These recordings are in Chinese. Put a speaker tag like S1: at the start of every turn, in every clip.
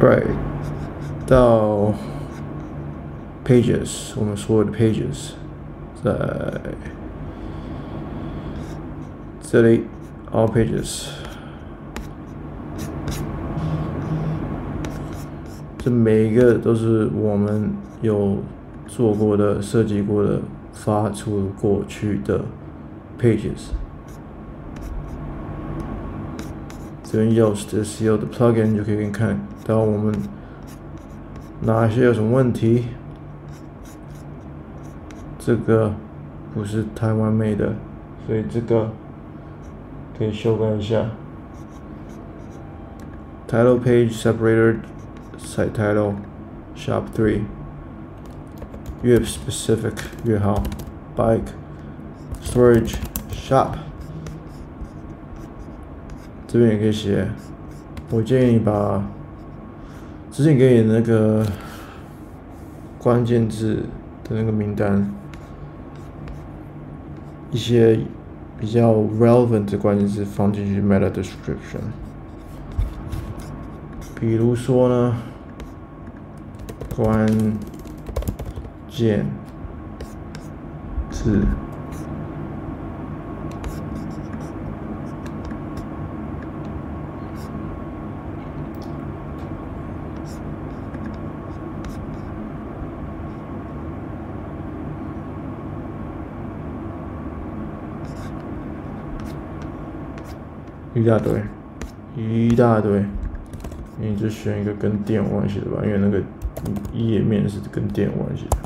S1: Right，到 Pages，我们所有的 Pages 在这里，All Pages，这每一个都是我们有做过的、设计过的、发出过去的 Pages。 这边 Yoast SEO 的 plugin 就可以看到我们哪些有什么问题。这个不是太完美的，所以这个可以修改一下。Title page separator site title shop three 越 specific 越好。Bike storage shop。 这边也可以写，我建议把之前给你的那个关键字的那个名单，一些比较 relevant 的关键字放进去 meta description。比如说呢，关键字。一大堆，一大堆，你就选一个跟电有关系的吧，因为那个页面是跟电有关系的。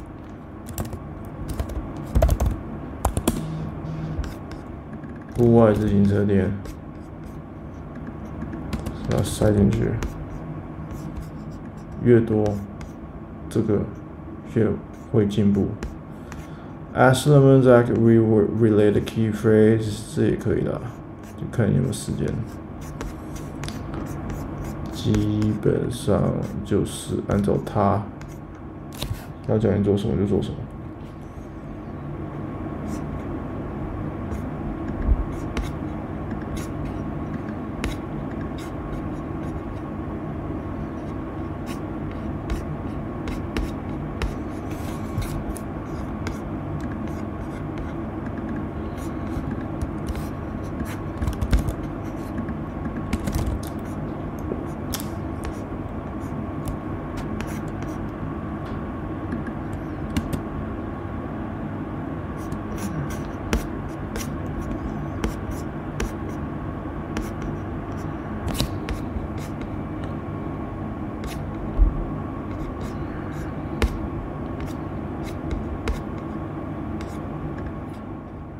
S1: 户外自行车店，要塞进去，越多，这个越会进步。As elements that relate the key phrase，这也可以的。就看你有没有时间，基本上就是按照他要叫你做什么就做什么。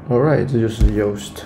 S1: Alright, this is Yoast.